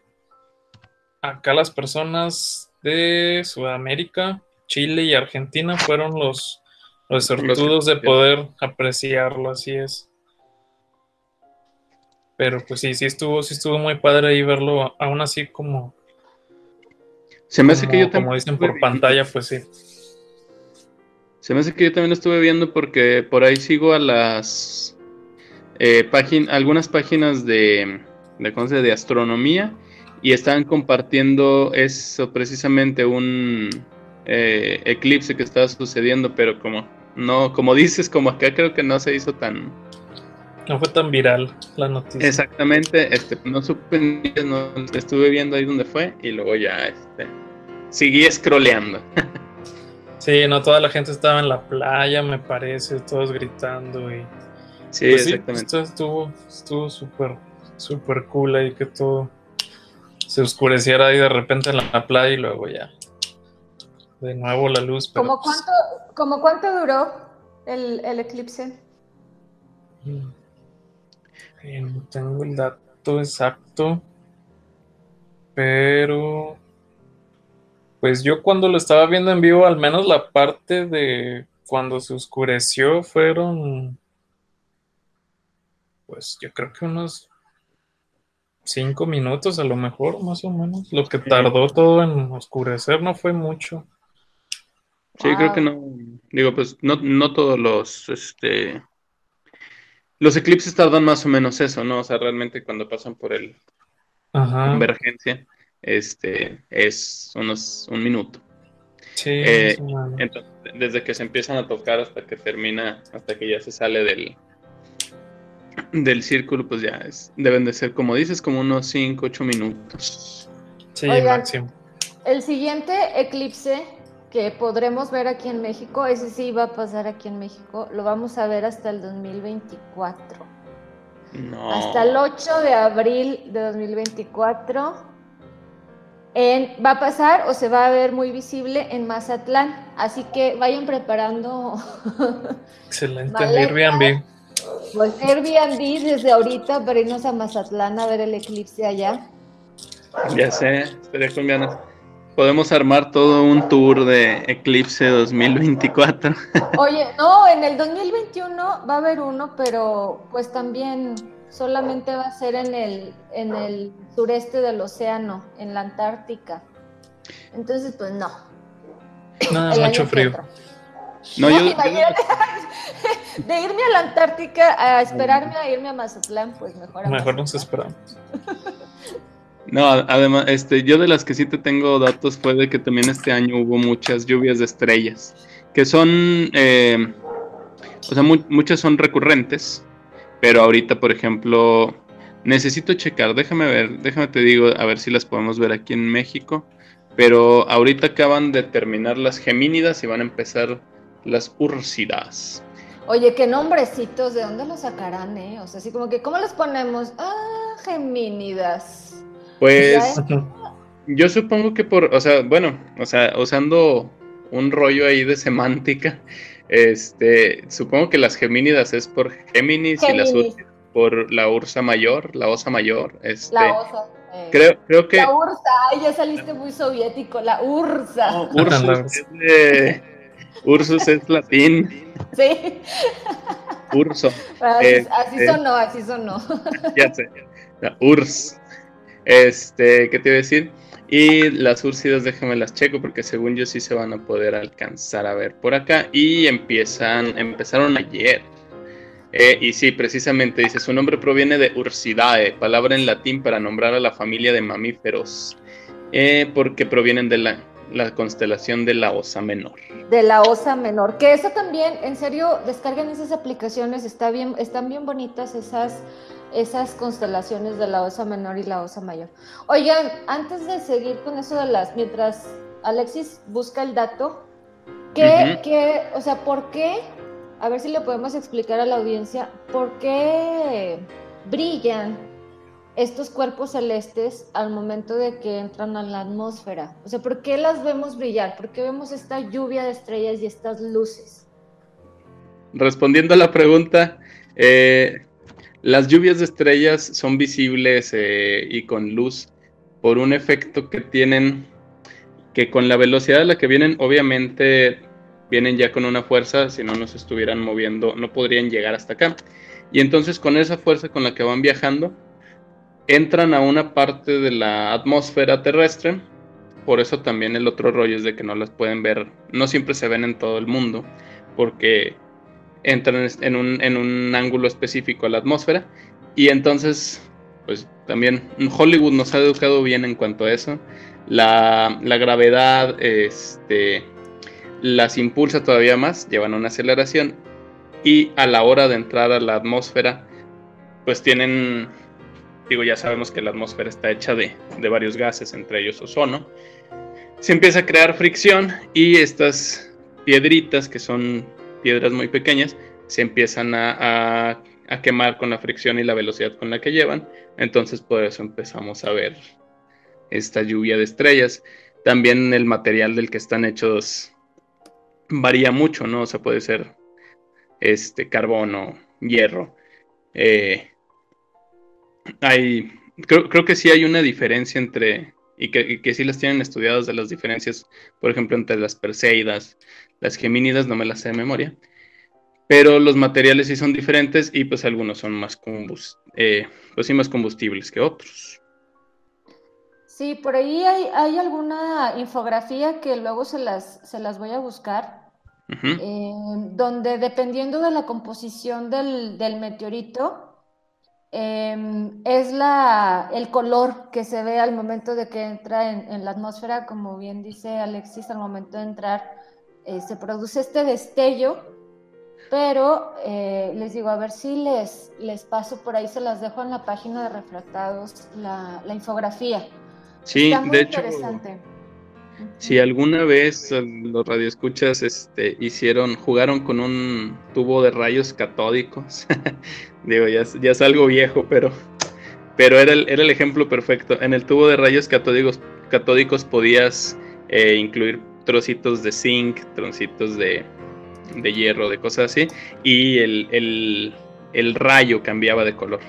acá las personas de Sudamérica, Chile y Argentina fueron los, los sortudos de poder apreciarlo, así es. Pero pues sí, sí estuvo, sí estuvo muy padre ahí verlo, aún así como. Se me hace que yo también. Como dicen por pantalla, pues sí. Se me hace que yo también estuve viendo porque por ahí sigo a las eh, páginas, algunas páginas de, de, de astronomía y estaban compartiendo eso precisamente un eh, eclipse que estaba sucediendo, pero como no, como dices, como acá creo que no se hizo tan no fue tan viral la noticia. Exactamente, este, no supe, no, estuve viendo ahí donde fue y luego ya este, seguí scrolleando. [LAUGHS] sí, no toda la gente estaba en la playa, me parece, todos gritando y Sí, pues exactamente. estuvo estuvo súper súper cool ahí que todo se oscureciera ahí de repente en la playa y luego ya de nuevo la luz. ¿Cómo, pues cuánto, cuánto duró el, el eclipse? Mm. Eh, no tengo el dato exacto, pero pues yo cuando lo estaba viendo en vivo, al menos la parte de cuando se oscureció fueron, pues yo creo que unos cinco minutos a lo mejor, más o menos. Lo que tardó todo en oscurecer no fue mucho. Sí, creo que no. Digo, pues no, no todos los, este, los eclipses tardan más o menos eso, ¿no? O sea, realmente cuando pasan por el convergencia, este, es unos un minuto. Sí, eh, entonces, desde que se empiezan a tocar hasta que termina, hasta que ya se sale del, del círculo, pues ya es, deben de ser, como dices, como unos 5, 8 minutos. Sí, máximo. El siguiente eclipse que podremos ver aquí en México, ese sí va a pasar aquí en México, lo vamos a ver hasta el 2024. No. Hasta el 8 de abril de 2024. En, va a pasar o se va a ver muy visible en Mazatlán. Así que vayan preparando. [LAUGHS] Excelente, Airbnb. Pues Airbnb desde ahorita para irnos a Mazatlán a ver el eclipse allá. Ya sé, estaría colombiana podemos armar todo un tour de Eclipse 2024. [LAUGHS] Oye, no, en el 2021 va a haber uno, pero pues también solamente va a ser en el, en el sureste del océano, en la Antártica. Entonces, pues no. Nada, mucho frío. No, yo, [LAUGHS] de irme a la Antártica a esperarme a irme a Mazatlán, pues mejor. mejor nos esperamos. [LAUGHS] No, además, este, yo de las que sí te tengo datos fue de que también este año hubo muchas lluvias de estrellas, que son, eh, o sea, muchas son recurrentes, pero ahorita, por ejemplo, necesito checar, déjame ver, déjame te digo, a ver si las podemos ver aquí en México, pero ahorita acaban de terminar las gemínidas y van a empezar las úrsidas. Oye, qué nombrecitos, ¿de dónde los sacarán, eh? O sea, así como que, ¿cómo los ponemos? Ah, gemínidas. Pues yo supongo que por, o sea, bueno, o sea, usando un rollo ahí de semántica, este, supongo que las Gemínidas es por Géminis, y las Ursas por la Ursa Mayor, la Osa Mayor, este. La Osa. Eh, creo, creo que. La Ursa, ay, ya saliste muy soviético, la Ursa. No, es de, Ursus es latín. Sí. Urso. Así, este, así sonó, así sonó. Ya sé. La Urs. Este, ¿qué te iba a decir? Y las úrsidas, déjame las checo porque según yo sí se van a poder alcanzar a ver por acá. Y empiezan, empezaron ayer. Eh, y sí, precisamente dice, su nombre proviene de Ursidae, palabra en latín para nombrar a la familia de mamíferos, eh, porque provienen de la, la, constelación de la Osa Menor. De la Osa Menor, que eso también, en serio, descarguen esas aplicaciones, está bien, están bien bonitas esas esas constelaciones de la Osa Menor y la Osa Mayor. Oigan, antes de seguir con eso de las, mientras Alexis busca el dato, ¿qué, o sea, por qué, a ver si le podemos explicar a la audiencia, por qué brillan estos cuerpos celestes al momento de que entran a la atmósfera? O sea, ¿por qué las vemos brillar? ¿Por qué vemos esta lluvia de estrellas y estas luces? respondiendo a la pregunta, eh, las lluvias de estrellas son visibles eh, y con luz por un efecto que tienen, que con la velocidad a la que vienen, obviamente vienen ya con una fuerza, si no nos estuvieran moviendo, no podrían llegar hasta acá. Y entonces con esa fuerza con la que van viajando, entran a una parte de la atmósfera terrestre. Por eso también el otro rollo es de que no las pueden ver, no siempre se ven en todo el mundo, porque entran en un, ángulo específico a la atmósfera. Y entonces, pues también Hollywood nos ha educado bien en cuanto a eso. La, la gravedad este, las impulsa todavía más, llevan una aceleración. Y a la hora de entrar a la atmósfera, pues tienen, digo, ya sabemos que la atmósfera está hecha de, de varios gases, entre ellos ozono. Se empieza a crear fricción y estas piedritas que son piedras muy pequeñas se empiezan a, quemar con la fricción y la velocidad con la que llevan. Entonces por eso empezamos a ver esta lluvia de estrellas. También el material del que están hechos varía mucho, ¿no? O sea, puede ser este carbono, hierro. Eh, hay, creo, creo, que sí hay una diferencia entre, y que, y que sí las tienen estudiadas de las diferencias, por ejemplo, entre las Perseidas, las gemínidas no me las sé de memoria, pero los materiales sí son diferentes y pues algunos son más, eh, pues sí, más combustibles que otros. Sí, por ahí hay, alguna infografía que luego se las, se las voy a buscar, eh, donde dependiendo de la composición del, meteorito, em, es la, el color que se ve al momento de que entra en, en, la atmósfera, como bien dice Alexis, al momento de entrar eh, se produce este destello, pero eh, les digo, a ver si les, les paso por ahí, se las dejo en la página de Refractados, la, infografía. Sí, de hecho, si alguna vez los radioescuchas este, hicieron, jugaron con un tubo de rayos catódicos, [LAUGHS] digo, ya, ya, es algo viejo, pero, pero era, el, era el ejemplo perfecto. En el tubo de rayos catódicos, catódicos podías eh, incluir trocitos de zinc, trocitos de, hierro, de cosas así, y el, rayo cambiaba de color.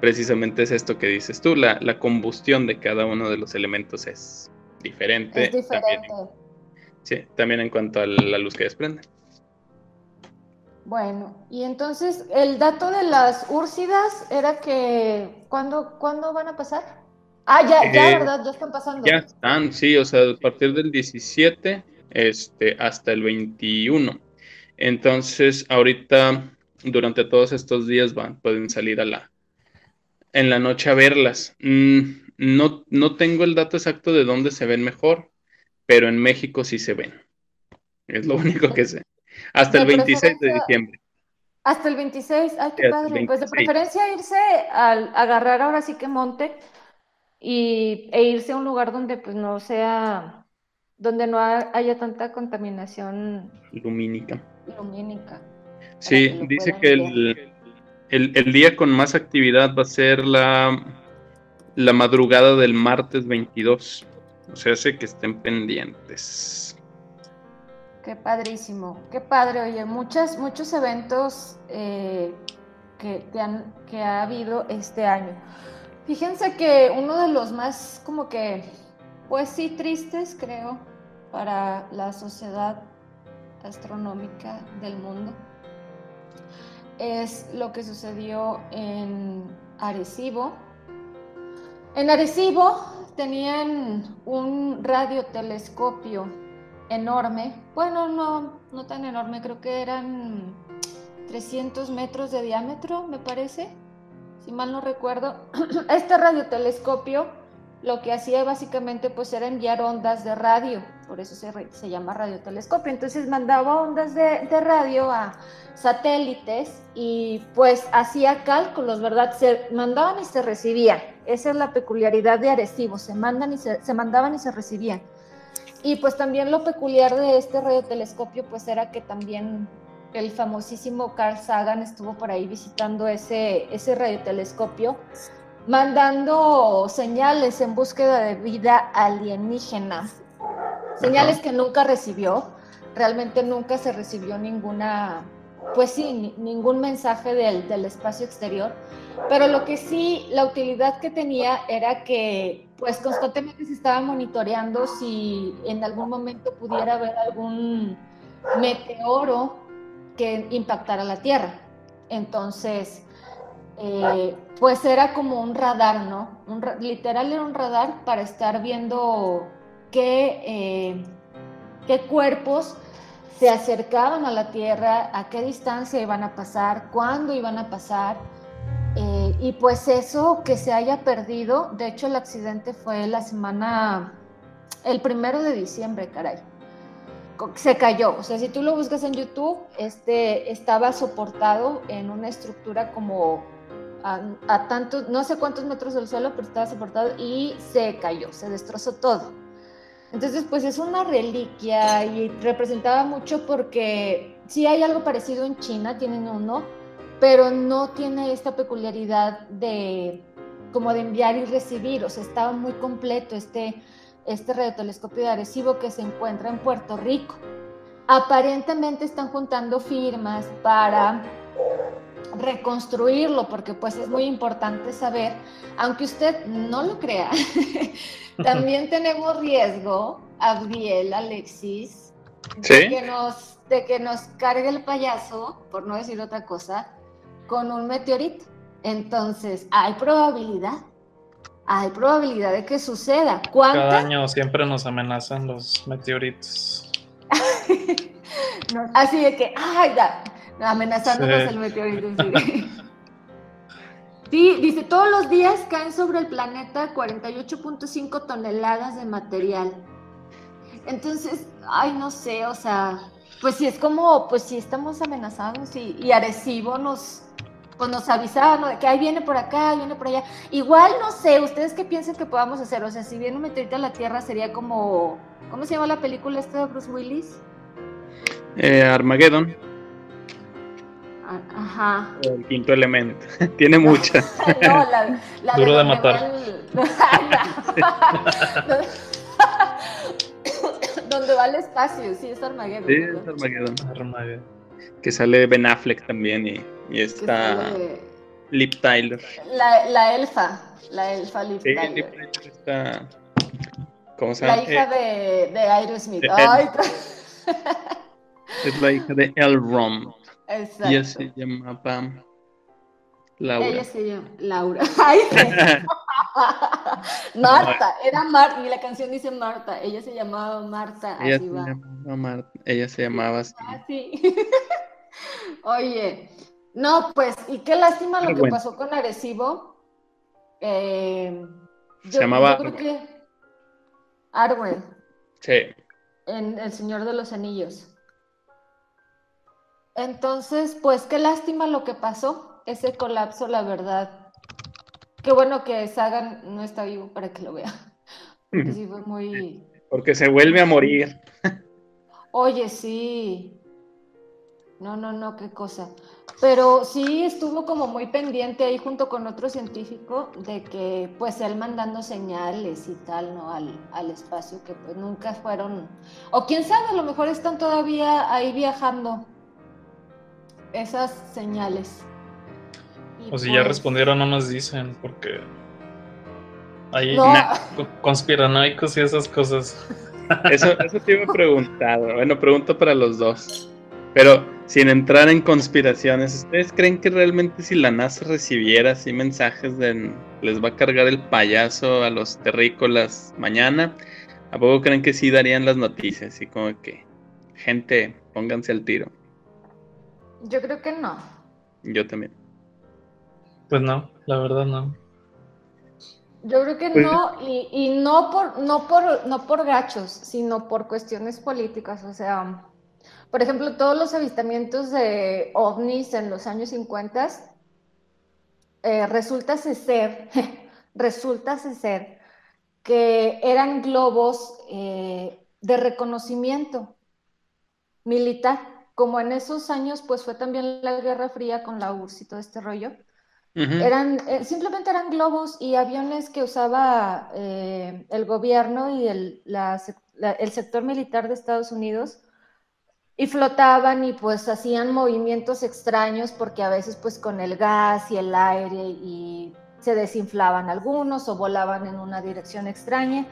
Precisamente es esto que dices tú, la, combustión de cada uno de los elementos es diferente. También, sí, también en cuanto a la luz que desprende. Bueno, y entonces el dato de las úrsidas era que, ¿cuándo, ¿cuándo van a pasar? Ah, ya, ya, eh, ¿verdad? Ya están pasando. Ya están, sí, o sea, a partir del 17 este, hasta el 21. Entonces, ahorita, durante todos estos días van, pueden salir a la, en la noche a verlas. Mm, no, no tengo el dato exacto de dónde se ven mejor, pero en México sí se ven. Es lo único que sé. Hasta el 26 de diciembre. Hasta el 26, ay, qué padre. Pues de preferencia irse a agarrar ahora sí que monte y, e irse a un lugar donde pues no sea, donde no haya tanta contaminación lumínica. lumínica sí, dice que el, el, día con más actividad va a ser la, la madrugada del martes 22. O sea, hace que estén pendientes. Qué padrísimo, qué padre. Oye, muchas, muchos eventos eh, que, han, que ha habido este año. Fíjense que uno de los más como que, pues sí, tristes, creo, para la sociedad astronómica del mundo, es lo que sucedió en Arecibo. En Arecibo tenían un radiotelescopio enorme, bueno, no, no tan enorme, creo que eran 300 metros de diámetro, me parece si mal no recuerdo, [CLEARS THROAT] este radiotelescopio lo que hacía básicamente pues era enviar ondas de radio, por eso se, se llama radiotelescopio. Entonces mandaba ondas de, radio a satélites y pues hacía cálculos, ¿verdad? Se mandaban y se recibían. Esa es la peculiaridad de Arecibo, se, mandan y se mandaban y se recibían. Y pues también lo peculiar de este radiotelescopio pues era que también el famosísimo Carl Sagan estuvo por ahí visitando ese, ese radiotelescopio, mandando señales en búsqueda de vida alienígena. Señales que nunca recibió, realmente nunca se recibió ninguna pues sí, ningún mensaje del, del, espacio exterior, pero lo que sí, la utilidad que tenía era que pues constantemente se estaba monitoreando si en algún momento pudiera haber algún meteoro que impactara la Tierra. Entonces, eh, pues era como un radar, ¿no? Un, literal era un radar para estar viendo qué, eh, qué cuerpos se acercaban a la Tierra, a qué distancia iban a pasar, cuándo iban a pasar. Eh, y pues eso que se haya perdido, de hecho el accidente fue la semana, el primero de diciembre, caray. Se cayó, o sea, si tú lo buscas en YouTube, este estaba soportado en una estructura como a, a tantos, no sé cuántos metros del suelo, pero estaba soportado y se cayó, se destrozó todo. Entonces, pues es una reliquia y representaba mucho porque sí hay algo parecido en China, tienen uno, pero no tiene esta peculiaridad de como de enviar y recibir, o sea, estaba muy completo este, este radiotelescopio de Arecibo que se encuentra en Puerto Rico. Aparentemente están juntando firmas para reconstruirlo, porque pues es muy importante saber, aunque usted no lo crea, [LAUGHS] también tenemos riesgo, Abdiel, Alexis, de, que nos, de que nos cargue el payaso, por no decir otra cosa, con un meteorito. Entonces, hay probabilidad, hay probabilidad de que suceda. Cada año siempre nos amenazan los meteoritos. [LAUGHS] así de que, ay, ya, amenazándonos el meteorito. Sí. dice, todos los días caen sobre el planeta 48.5 toneladas de material. Entonces, ay, no sé, o sea, pues si es como, pues si estamos amenazados y, y Arecibo nos, pues nos avisaba, De que ahí viene por acá, ahí viene por allá. Igual, no sé, ¿ustedes qué piensan que podamos hacer? O sea, si viene un meteorito a la Tierra sería como, ¿cómo se llama la película esta de Bruce Willis? Eh, Armageddon. Ajá. El quinto elemento. [LAUGHS] Tiene mucha. [LAUGHS] no, la, la Duro de, matar. [LAUGHS] donde va el espacio, sí, es Armageddon. Sí, es Armageddon. Armageddon. Que sale Ben Affleck también y, y está Lip Tyler. La, la, elfa, la elfa Lip sí, Tyler. Lip Tyler está... ¿Cómo se llama? La hija eh, de, de Aerosmith. Ay, es la hija de Elrom. Exacto. Ella se llamaba Laura. Ella se llama Laura. [LAUGHS] Ay, [LAUGHS] Marta, era Marta, y la canción dice Marta, ella se llamaba Marta. Ella así se va. llamaba Marta, ella se llamaba así. Ah, sí. [LAUGHS] Oye, no, pues, y qué lástima lo Pero que bueno. pasó con Arecibo. Eh, Se llamaba yo creo que Arwen, Sí. en El Señor de los Anillos. Entonces, pues qué lástima lo que pasó, ese colapso, la verdad. Qué bueno que Sagan no está vivo para que lo vea. [LAUGHS] Porque sí fue muy. Porque se vuelve a morir. [LAUGHS] Oye, sí. No, no, no, qué cosa. Pero sí estuvo como muy pendiente ahí junto con otro científico de que pues él mandando señales y tal, ¿no? Al, al espacio que pues nunca fueron, o quién sabe, a lo mejor están todavía ahí viajando esas señales. Y O si ya pues, respondieron, no nos dicen, porque hay No. co- conspiranoicos y esas cosas. [LAUGHS] Eso, eso te iba a preguntar. Bueno, pregunto para los dos. Pero sin entrar en conspiraciones, ¿ustedes creen que realmente si la NASA recibiera así mensajes de les va a cargar el payaso a los terrícolas mañana? ¿A poco creen que sí darían las noticias? Así como que, gente, pónganse al tiro. Yo creo que no. Yo también. Pues no, la verdad no. Yo creo que Pues- no, y, y no por, no por, no por gachos, sino por cuestiones políticas. O sea, por ejemplo, todos los avistamientos de ovnis en los años 50 eh, resulta ser, [LAUGHS] resulta ser que eran globos eh, de reconocimiento militar. Como en esos años, pues fue también la Guerra Fría con la URSS y todo este rollo. Eran, eh, simplemente eran globos y aviones que usaba eh, el gobierno y el, la sec- la- el sector militar de Estados Unidos. y flotaban y pues hacían movimientos extraños porque a veces pues con el gas y el aire y se desinflaban algunos o volaban en una dirección extraña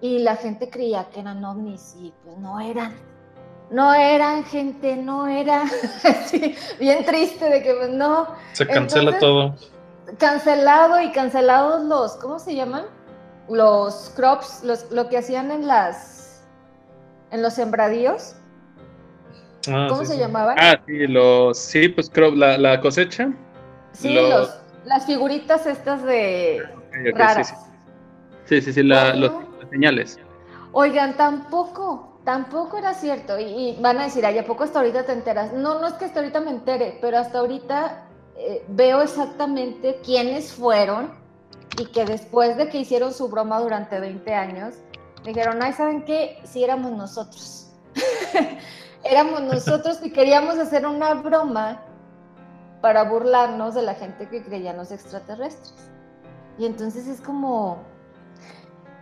y la gente creía que eran ovnis y pues no eran. No eran gente, no era [LAUGHS] sí, bien triste de que pues no. Se cancela todo. Cancelado y cancelados los, ¿cómo se llaman? Los crops, los, lo que hacían en las en los sembradíos Ah, ¿Cómo sí, se sí. llamaban? Ah, sí, los, sí, pues creo, la, la cosecha. sí, los- los, las figuritas estas de raras. sí, sí. Sí, sí, sí, la- No, los- las señales. Oigan, tampoco, tampoco era cierto. Y, van a decir, ay, ¿a poco hasta ahorita te enteras? No, no es que hasta ahorita me entere, pero hasta ahorita eh, veo exactamente quiénes fueron y que después de que hicieron su broma durante 20 años, dijeron, ay, ¿saben qué? Sí éramos nosotros. [LAUGHS] éramos nosotros y queríamos hacer una broma para burlarnos de la gente que creía en los extraterrestres. Y entonces es como,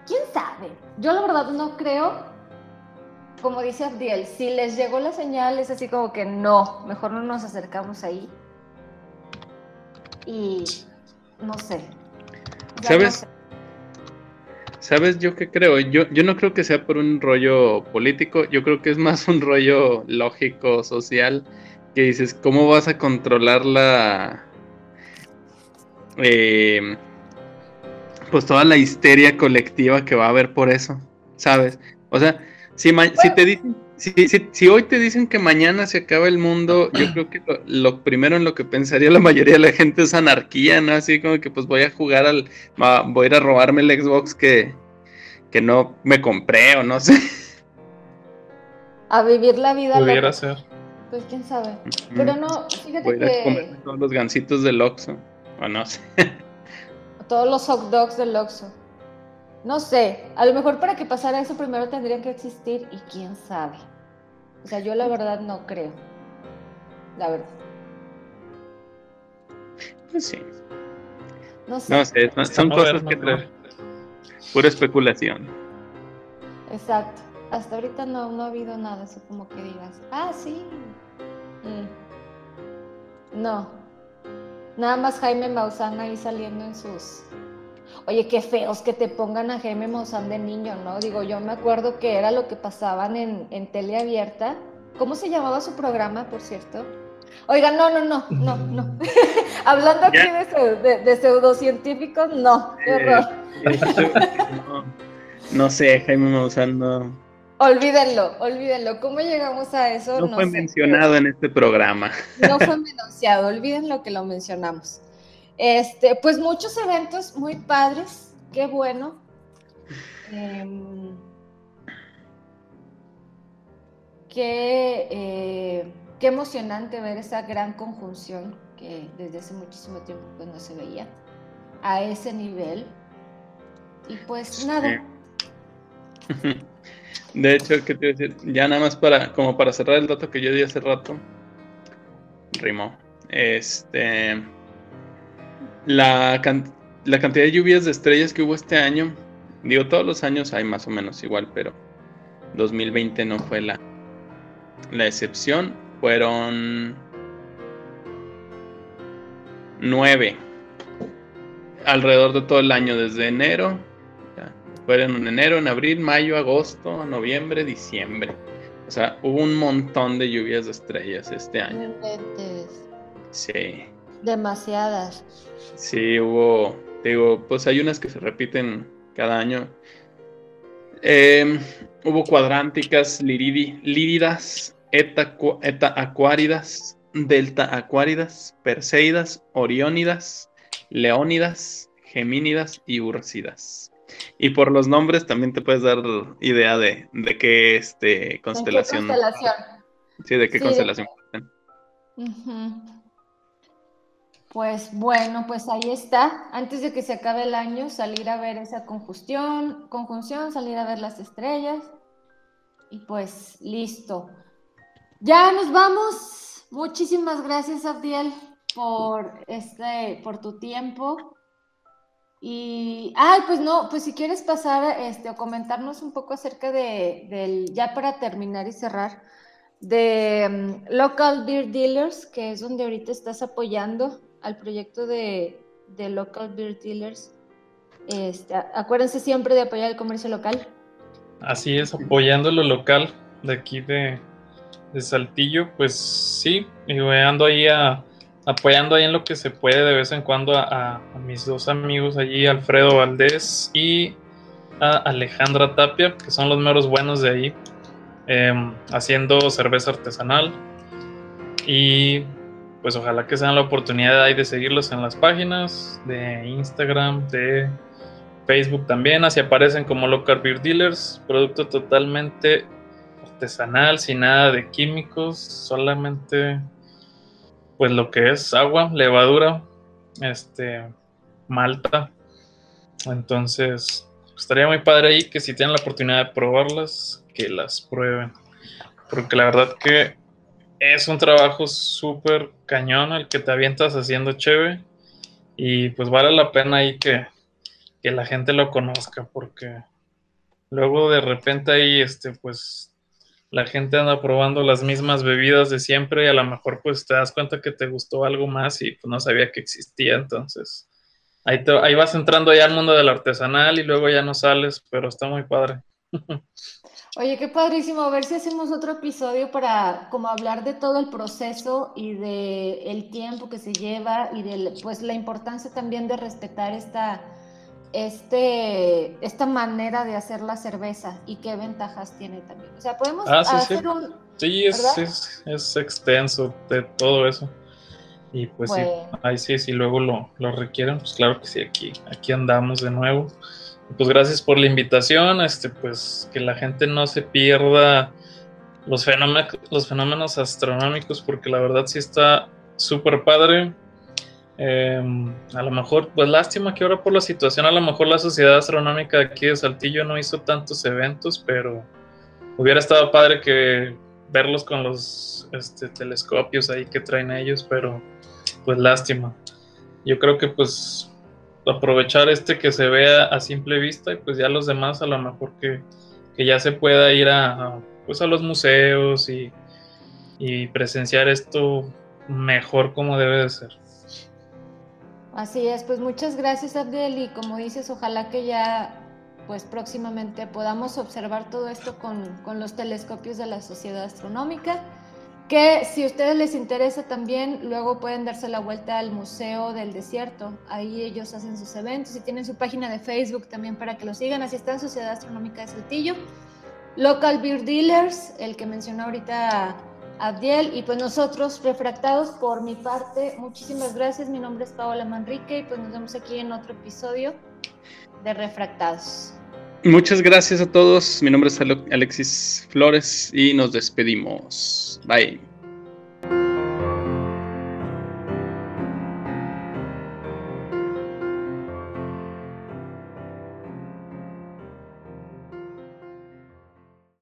¿quién sabe? Yo la verdad no creo, como dice Abdiel, si les llegó la señal es así como que no, mejor no nos acercamos ahí. Y no sé. Ya ¿Sabes? no sé. ¿Sabes yo qué creo? Yo, yo no creo que sea por un rollo político, yo creo que es más un rollo lógico, social, que dices, ¿cómo vas a controlar la... eh, pues toda la histeria colectiva que va a haber por eso, ¿sabes? O sea, si, ma- si te dicen, si, si- si hoy te dicen que mañana se acaba el mundo, yo creo que lo, lo primero en lo que pensaría la mayoría de la gente es anarquía, ¿no? Así como que pues voy a jugar al, voy a ir a robarme el Xbox que, que no me compré o no sé. A vivir la vida Pudiera loca. ser. Pues quién sabe. Pero no, Voy fíjate a ir a que comerme todos los gancitos del Oxxo, o no sé. todos los hot dogs del Oxxo. No sé, a lo mejor para que pasara eso primero tendrían que existir y quién sabe. O sea, yo la verdad no creo. La verdad. Pues sí, No sé. no sé, son, son cosas que traen pura especulación. Exacto. Hasta ahorita no, no ha habido nada así como que digas, ah, sí. Mm. No. Nada más Jaime Maussan ahí saliendo en sus... Oye, qué feos que te pongan a Jaime Maussan de niño, ¿no? Digo, yo me acuerdo que era lo que pasaban en, en tele abierta. ¿Cómo se llamaba su programa, por cierto? Oiga, no, no, no, no, no. [LAUGHS] Hablando aquí de, de- de pseudocientíficos, no, qué Eh, horror. no, no sé, Jaime Maussan no, Olvídenlo, olvídenlo. ¿Cómo llegamos a eso? no fue sé. mencionado en este programa. No fue menospreciado, olviden lo que lo mencionamos. Este, pues muchos eventos muy padres, qué bueno. Em, qué, eh, qué emocionante ver esa gran conjunción que desde hace muchísimo tiempo pues, no se veía a ese nivel. Y pues nada, [LAUGHS] De hecho, ¿qué te iba a decir? Ya nada más para, como para cerrar el dato que yo di hace rato, rimó. Este, la, can- la cantidad de lluvias de estrellas que hubo este año, digo, todos los años hay más o menos igual, pero 2020 no fue la, la excepción. Fueron nueve alrededor de todo el año, desde enero ya, fueron en enero, en abril, mayo, agosto, noviembre, diciembre. O sea, hubo un montón de lluvias de estrellas este año. Sí, demasiadas. sí, hubo, digo, pues hay unas que se repiten cada año. Eh, hubo cuadránticas, liridi- líridas, eta, eta acuáridas, delta acuáridas, perseidas, oriónidas, leónidas, gemínidas y ursídas. Y por los nombres también te puedes dar idea de, de qué este, ¿En qué constelación. constelación? Sí, de qué Sí, constelación. Ujú. Pues bueno, pues ahí está. Antes de que se acabe el año, salir a ver esa conjunción, conjunción, salir a ver las estrellas. Y pues listo. Ya nos vamos. Muchísimas gracias, Abdiel, por este, por tu tiempo. Y, ay, pues no, pues si quieres pasar este, o comentarnos un poco acerca de, del, ya para terminar y cerrar, de mm, Local Beer Dealers, que es donde ahorita estás apoyando al proyecto de, de Local Beer Dealers. Este, acuérdense siempre de apoyar el comercio local. Así es, apoyando lo local de aquí de, de Saltillo, pues sí, y ando ahí a, apoyando ahí en lo que se puede de vez en cuando a, a mis dos amigos allí, Alfredo Valdés y a Alejandra Tapia, que son los meros buenos de ahí, em, haciendo cerveza artesanal. Y pues ojalá que sean la oportunidad ahí de seguirlos en las páginas de Instagram, de Facebook también, así aparecen como Local Beer Dealers, producto totalmente artesanal, sin nada de químicos, solamente pues lo que es agua, levadura, este, malta. Entonces, estaría muy padre ahí que si tienen la oportunidad de probarlas, que las prueben. Porque la verdad que es un trabajo súper cañón el que te avientas haciendo chévere. Y pues vale la pena ahí que, que la gente lo conozca, porque luego de repente ahí, este, pues la gente anda probando las mismas bebidas de siempre y a lo mejor pues te das cuenta que te gustó algo más y pues no sabía que existía, entonces ahí, te, ahí vas entrando ya al mundo del artesanal y luego ya no sales, pero está muy padre. Oye, qué padrísimo. A ver si hacemos otro episodio para como hablar de todo el proceso y de el tiempo que se lleva y de pues la importancia también de respetar esta este esta manera de hacer la cerveza y qué ventajas tiene también. O sea, podemos Ah, sí, hacer sí. un Sí, es, es, es extenso de todo eso. Y pues Bueno. sí, ahí sí, si luego lo, lo requieren, pues claro que sí, aquí, aquí andamos de nuevo. Pues gracias por la invitación, este, pues que la gente no se pierda los fenómenos, los fenómenos astronómicos, porque la verdad sí está súper padre. Eh, a lo mejor, pues lástima que ahora por la situación, a lo mejor la Sociedad Astronómica de aquí de Saltillo no hizo tantos eventos, pero hubiera estado padre que verlos con los este, telescopios ahí que traen ellos, pero pues lástima. Yo creo que pues aprovechar este que se vea a simple vista y pues ya los demás a lo mejor que, que ya se pueda ir a, pues a los museos y, y presenciar esto mejor como debe de ser. Así es, pues muchas gracias Abdel y como dices, ojalá que ya pues próximamente podamos observar todo esto con, con los telescopios de la Sociedad Astronómica, que si a ustedes les interesa también, luego pueden darse la vuelta al Museo del Desierto, ahí ellos hacen sus eventos y tienen su página de Facebook también para que lo sigan, así está en Sociedad Astronómica de Saltillo, Local Beer Dealers, el que mencionó ahorita Abdiel, y pues nosotros, refractados por mi parte, muchísimas gracias. Mi nombre es Paola Manrique y pues nos vemos aquí en otro episodio de Refractados. Muchas gracias a todos. Mi nombre es Ale- Alexis Flores y nos despedimos. Bye.